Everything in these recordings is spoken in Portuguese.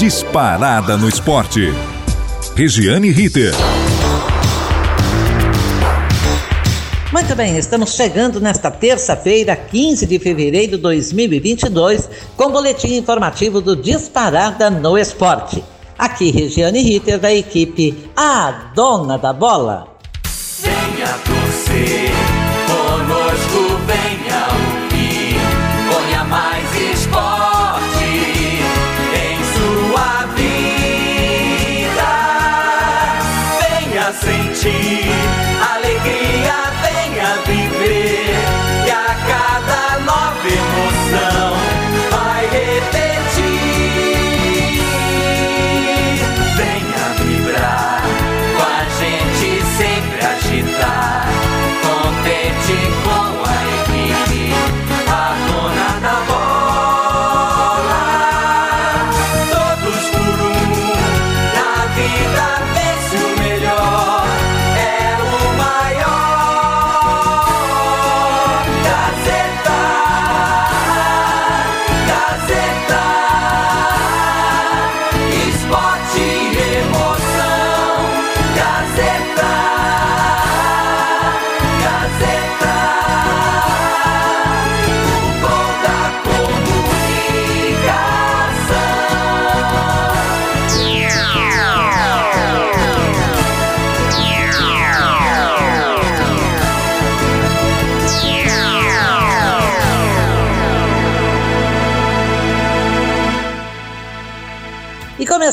disparada no esporte. Regiane Ritter. Muito bem, estamos chegando nesta terça-feira, 15 de fevereiro de 2022, com o boletim informativo do Disparada no Esporte. Aqui, Regiane Ritter, da equipe A Dona da Bola. Venha torcer,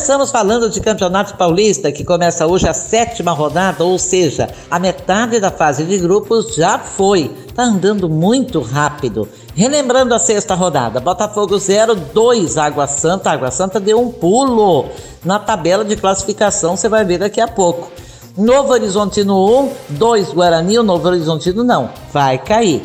começamos falando de Campeonato Paulista, que começa hoje a sétima rodada, ou seja, a metade da fase de grupos já foi. Tá andando muito rápido. Relembrando a sexta rodada, Botafogo 0, 2, Água Santa. Água Santa deu um pulo na tabela de classificação, você vai ver daqui a pouco. Novo Horizontino 1, 2 Guarani, o Novo Horizontino não, vai cair.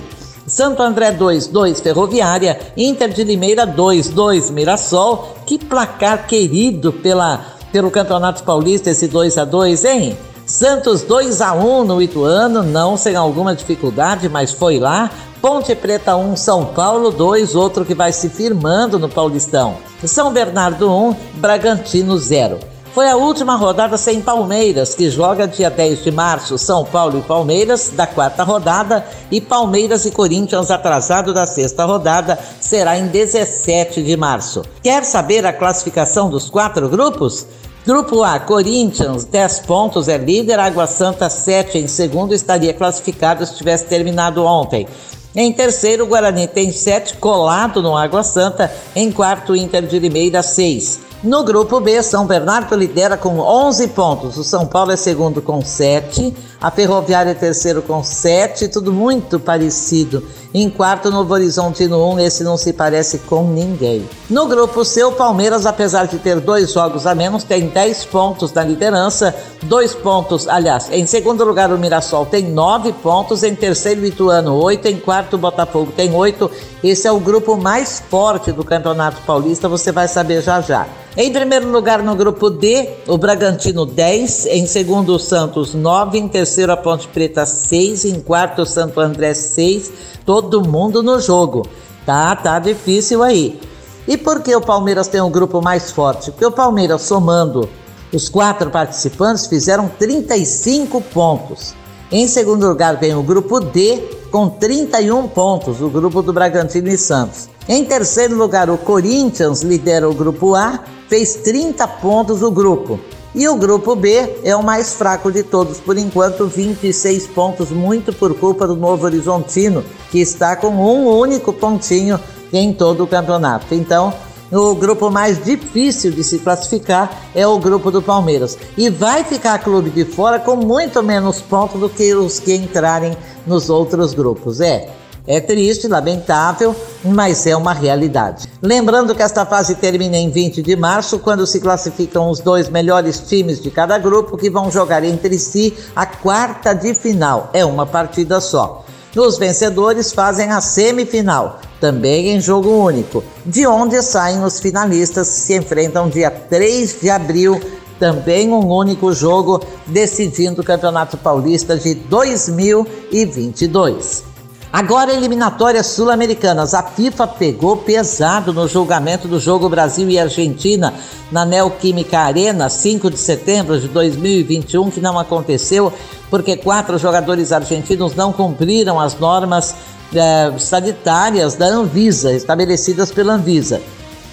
Santo André 2, 2 Ferroviária, Inter de Limeira 2, 2 Mirassol. Que placar querido pela, pelo Campeonato Paulista esse 2 a 2, hein? Santos 2 a 1 no Ituano, não sem alguma dificuldade, mas foi lá. Ponte Preta 1, São Paulo 2, outro que vai se firmando no Paulistão. São Bernardo 1, Bragantino 0. Foi a última rodada sem Palmeiras, que joga dia 10 de março, São Paulo e Palmeiras, da quarta rodada, e Palmeiras e Corinthians, atrasado da sexta rodada, será em 17 de março. Quer saber a classificação dos quatro grupos? Grupo A, Corinthians, 10 pontos, é líder, Água Santa, 7 em segundo, estaria classificado se tivesse terminado ontem. Em terceiro, Guarani tem 7, colado no Água Santa. Em quarto, Inter de Limeira, 6. No grupo B, São Bernardo lidera com 11 pontos. O São Paulo é segundo com 7. A Ferroviária é terceiro com 7. Tudo muito parecido. Em quarto, Novo Horizonte no 1. Esse não se parece com ninguém. No grupo C, o Palmeiras, apesar de ter dois jogos a menos, tem 10 pontos na liderança. Dois pontos, aliás, em segundo lugar, o Mirassol tem 9 pontos. Em terceiro, o Ituano, 8. Em quarto, o Botafogo tem 8. Esse é o grupo mais forte do Campeonato Paulista. Você vai saber já já. Em primeiro lugar no grupo D, o Bragantino 10, em segundo o Santos 9, em terceiro a Ponte Preta 6, em quarto o Santo André 6, todo mundo no jogo. Tá, tá difícil aí. E por que o Palmeiras tem um grupo mais forte? Porque o Palmeiras somando os quatro participantes fizeram 35 pontos. Em segundo lugar vem o grupo D com 31 pontos, o grupo do Bragantino e Santos. Em terceiro lugar, o Corinthians lidera o grupo A, fez 30 pontos o grupo. E o grupo B é o mais fraco de todos, por enquanto 26 pontos, muito por culpa do Novo Horizontino, que está com um único pontinho em todo o campeonato. Então, o grupo mais difícil de se classificar é o grupo do Palmeiras. E vai ficar clube de fora com muito menos pontos do que os que entrarem nos outros grupos. É, é triste, lamentável, mas é uma realidade. Lembrando que esta fase termina em 20 de março, quando se classificam os dois melhores times de cada grupo que vão jogar entre si a quarta de final. É uma partida só. Os vencedores fazem a semifinal, também em jogo único, de onde saem os finalistas que se enfrentam dia 3 de abril, também um único jogo, decidindo o Campeonato Paulista de 2022. Agora, eliminatórias sul-americanas. A FIFA pegou pesado no julgamento do jogo Brasil e Argentina na Neoquímica Arena, 5 de setembro de 2021, que não aconteceu porque quatro jogadores argentinos não cumpriram as normas eh, sanitárias da Anvisa, estabelecidas pela Anvisa.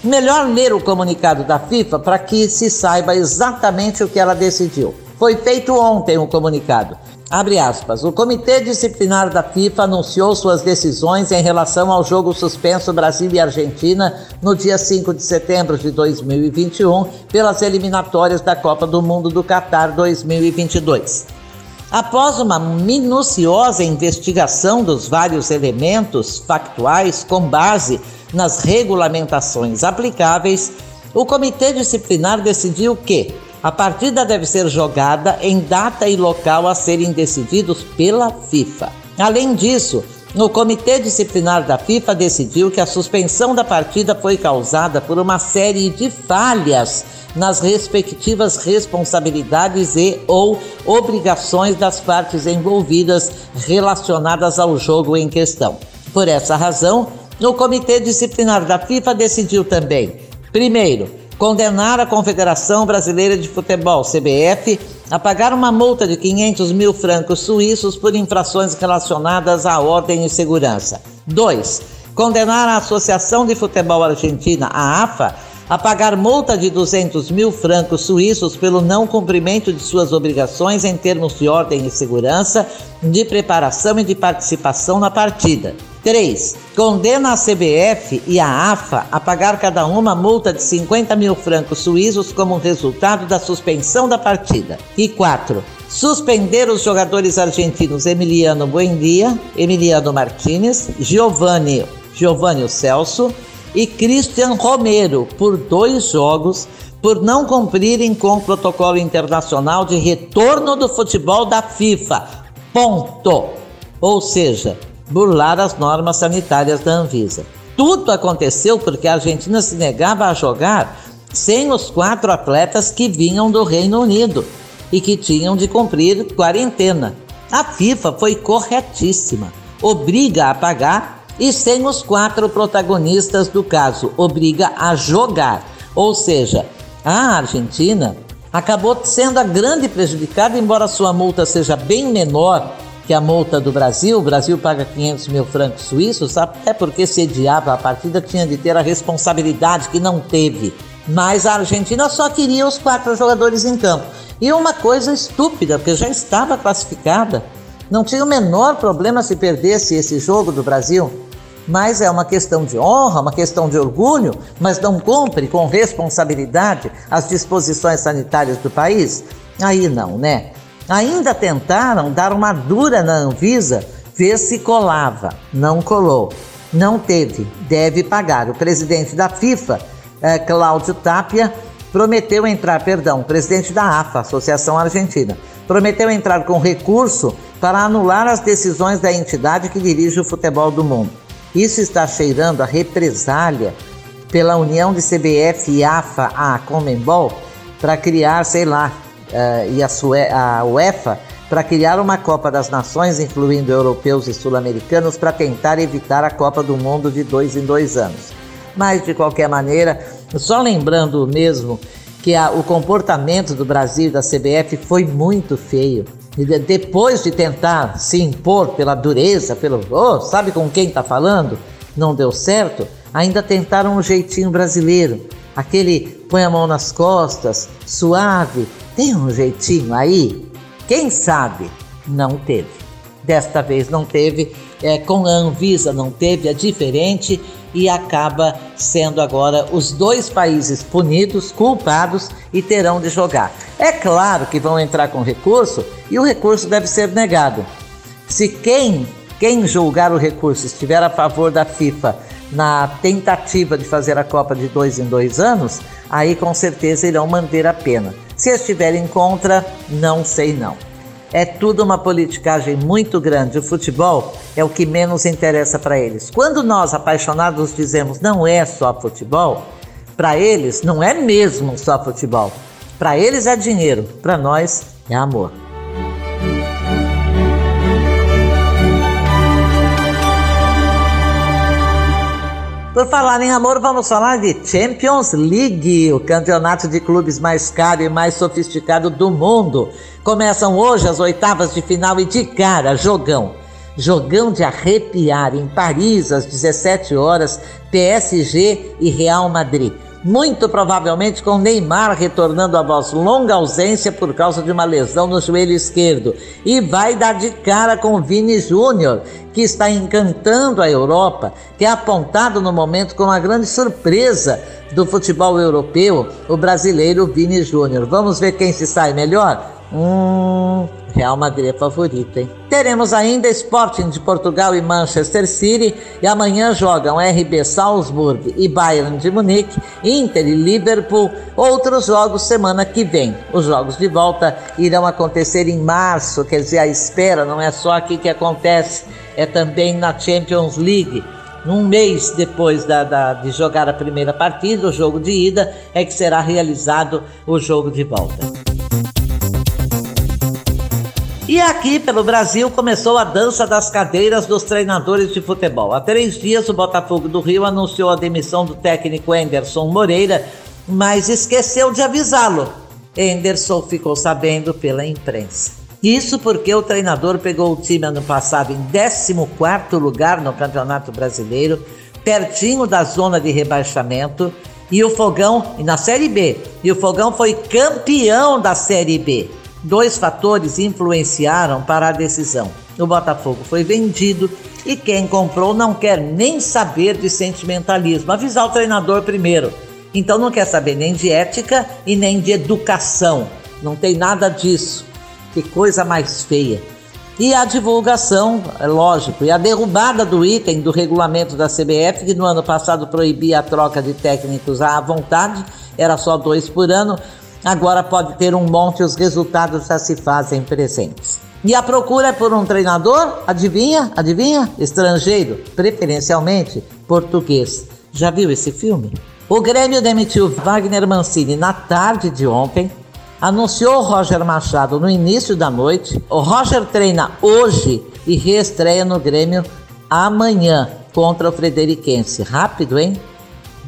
Melhor ler o comunicado da FIFA para que se saiba exatamente o que ela decidiu. Foi feito ontem o comunicado. Abre aspas. O Comitê Disciplinar da FIFA anunciou suas decisões em relação ao jogo suspenso Brasil e Argentina no dia 5 de setembro de 2021 pelas eliminatórias da Copa do Mundo do Catar 2022. Após uma minuciosa investigação dos vários elementos factuais com base nas regulamentações aplicáveis, o Comitê Disciplinar decidiu que a partida deve ser jogada em data e local a serem decididos pela FIFA. Além disso, o Comitê Disciplinar da FIFA decidiu que a suspensão da partida foi causada por uma série de falhas nas respectivas responsabilidades e ou obrigações das partes envolvidas relacionadas ao jogo em questão. Por essa razão, o Comitê Disciplinar da FIFA decidiu também, primeiro, condenar a Confederação Brasileira de Futebol, CBF, a pagar uma multa de 500 mil francos suíços por infrações relacionadas à ordem e segurança. 2. Condenar a Associação de Futebol Argentina, a AFA, a pagar multa de 200 mil francos suíços pelo não cumprimento de suas obrigações em termos de ordem e segurança, de preparação e de participação na partida. 3. Condena a CBF e a AFA a pagar cada uma multa de 50 mil francos suíços como resultado da suspensão da partida. E 4. Suspender os jogadores argentinos Emiliano Buendia, Emiliano Martinez, Giovanni, Giovanni Celso e Christian Romero por dois jogos por não cumprirem com o protocolo internacional de retorno do futebol da FIFA. Ponto. Ou seja, burlar as normas sanitárias da Anvisa. Tudo aconteceu porque a Argentina se negava a jogar sem os quatro atletas que vinham do Reino Unido e que tinham de cumprir quarentena. A FIFA foi corretíssima, obriga a pagar e sem os quatro protagonistas do caso, obriga a jogar. Ou seja, a Argentina acabou sendo a grande prejudicada, embora sua multa seja bem menor que a multa do Brasil, o Brasil paga 500 mil francos suíços, até porque sediava a partida tinha de ter a responsabilidade que não teve. Mas a Argentina só queria os quatro jogadores em campo. E uma coisa estúpida, porque já estava classificada, não tinha o menor problema se perdesse esse jogo do Brasil. Mas é uma questão de honra, uma questão de orgulho, mas não cumpre com responsabilidade as disposições sanitárias do país. Aí não, né? Ainda tentaram dar uma dura na Anvisa, ver se colava. Não colou. Não teve. Deve pagar. O presidente da FIFA, eh, Cláudio Tapia, prometeu entrar, perdão, presidente da AFA, Associação Argentina, prometeu entrar com recurso para anular as decisões da entidade que dirige o futebol do mundo. Isso está cheirando a represália pela união de CBF e AFA a Comembol para criar, sei lá, uh, e a, a UEFA para criar uma Copa das Nações, incluindo europeus e sul-americanos, para tentar evitar a Copa do Mundo de dois em dois anos. Mas, de qualquer maneira, só lembrando mesmo que a, o comportamento do Brasil e da CBF foi muito feio. De, depois de tentar se impor pela dureza, pelo oh, sabe com quem está falando, não deu certo, ainda tentaram um jeitinho brasileiro. Aquele põe a mão nas costas, suave, tem um jeitinho aí? Quem sabe? Não teve. Desta vez não teve, é, com a Anvisa não teve, é diferente e acaba sendo agora os dois países punidos, culpados e terão de jogar. É claro que vão entrar com recurso e o recurso deve ser negado. Se quem, quem julgar o recurso estiver a favor da FIFA na tentativa de fazer a Copa de dois em dois anos, aí com certeza irão manter a pena. Se estiverem contra, não sei não. É tudo uma politicagem muito grande. O futebol é o que menos interessa para eles. Quando nós, apaixonados, dizemos não é só futebol, para eles não é mesmo só futebol. Para eles é dinheiro, para nós é amor. Por falar em amor, vamos falar de Champions League, o campeonato de clubes mais caro e mais sofisticado do mundo. Começam hoje as oitavas de final e de cara, jogão. Jogão de arrepiar em Paris às 17 horas, PSG e Real Madrid muito provavelmente com Neymar retornando após longa ausência por causa de uma lesão no joelho esquerdo. E vai dar de cara com Vini Júnior, que está encantando a Europa, que é apontado no momento como a grande surpresa do futebol europeu, o brasileiro Vini Júnior. Vamos ver quem se sai melhor? Hum, Real Madrid é favorito, hein? Teremos ainda Sporting de Portugal e Manchester City. E amanhã jogam RB Salzburg e Bayern de Munique, Inter e Liverpool. Outros jogos semana que vem. Os jogos de volta irão acontecer em março, quer dizer, a espera não é só aqui que acontece, é também na Champions League. Um mês depois da, da, de jogar a primeira partida, o jogo de ida, é que será realizado o jogo de volta. E aqui pelo Brasil começou a dança das cadeiras dos treinadores de futebol. Há três dias, o Botafogo do Rio anunciou a demissão do técnico Enderson Moreira, mas esqueceu de avisá-lo. Enderson ficou sabendo pela imprensa. Isso porque o treinador pegou o time ano passado em 14 lugar no Campeonato Brasileiro, pertinho da zona de rebaixamento, e o Fogão, e na Série B, e o Fogão foi campeão da Série B. Dois fatores influenciaram para a decisão. O Botafogo foi vendido e quem comprou não quer nem saber de sentimentalismo. Avisar o treinador primeiro. Então não quer saber nem de ética e nem de educação. Não tem nada disso. Que coisa mais feia. E a divulgação, é lógico, e a derrubada do item do regulamento da CBF, que no ano passado proibia a troca de técnicos à vontade, era só dois por ano, Agora pode ter um monte, os resultados já se fazem presentes. E a procura é por um treinador? Adivinha? Adivinha? Estrangeiro, preferencialmente português. Já viu esse filme? O Grêmio demitiu Wagner Mancini na tarde de ontem, anunciou Roger Machado no início da noite. O Roger treina hoje e reestreia no Grêmio amanhã contra o Frederiquense. Rápido, hein?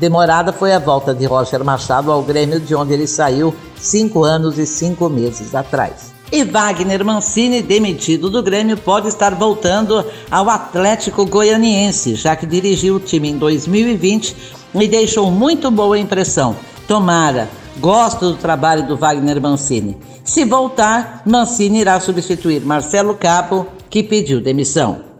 Demorada foi a volta de Roger Machado ao Grêmio, de onde ele saiu cinco anos e cinco meses atrás. E Wagner Mancini, demitido do Grêmio, pode estar voltando ao Atlético Goianiense, já que dirigiu o time em 2020 e deixou muito boa impressão. Tomara, gosto do trabalho do Wagner Mancini. Se voltar, Mancini irá substituir Marcelo Cabo, que pediu demissão.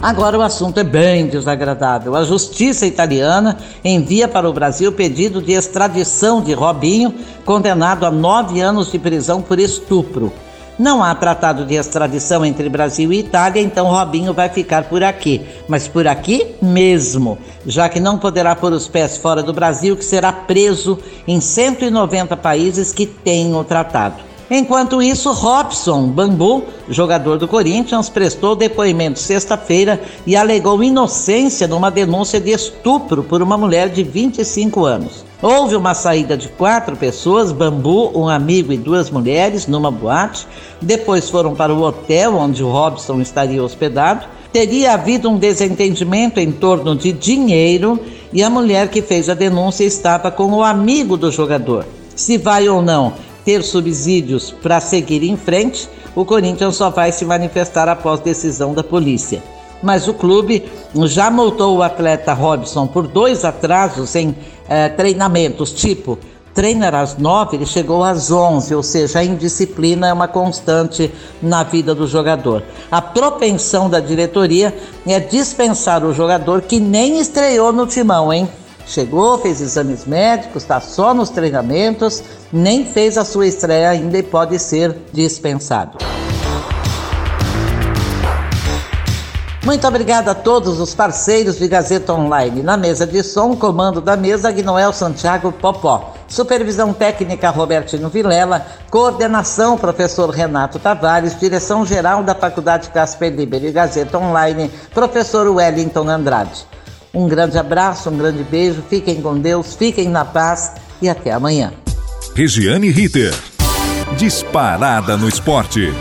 Agora o assunto é bem desagradável. A justiça italiana envia para o Brasil pedido de extradição de Robinho, condenado a nove anos de prisão por estupro. Não há tratado de extradição entre Brasil e Itália, então Robinho vai ficar por aqui. Mas por aqui mesmo, já que não poderá pôr os pés fora do Brasil, que será preso em 190 países que têm o tratado. Enquanto isso, Robson Bambu, jogador do Corinthians, prestou depoimento sexta-feira e alegou inocência numa denúncia de estupro por uma mulher de 25 anos. Houve uma saída de quatro pessoas, Bambu, um amigo e duas mulheres, numa boate. Depois foram para o hotel onde o Robson estaria hospedado. Teria havido um desentendimento em torno de dinheiro e a mulher que fez a denúncia estava com o amigo do jogador. Se vai ou não ter subsídios para seguir em frente, o Corinthians só vai se manifestar após decisão da polícia. Mas o clube já multou o atleta Robson por dois atrasos em eh, treinamentos, tipo treinar às nove, ele chegou às onze, ou seja, a indisciplina é uma constante na vida do jogador. A propensão da diretoria é dispensar o jogador que nem estreou no timão, hein? Chegou, fez exames médicos, está só nos treinamentos, nem fez a sua estreia ainda e pode ser dispensado. Muito obrigada a todos os parceiros de Gazeta Online. Na mesa de som, comando da mesa, Gnoel Santiago Popó. Supervisão técnica, Robertino Vilela. Coordenação, professor Renato Tavares. Direção-geral da Faculdade Casper Liber e Gazeta Online, professor Wellington Andrade. Um grande abraço, um grande beijo, fiquem com Deus, fiquem na paz e até amanhã. Regiane Ritter. Disparada no esporte.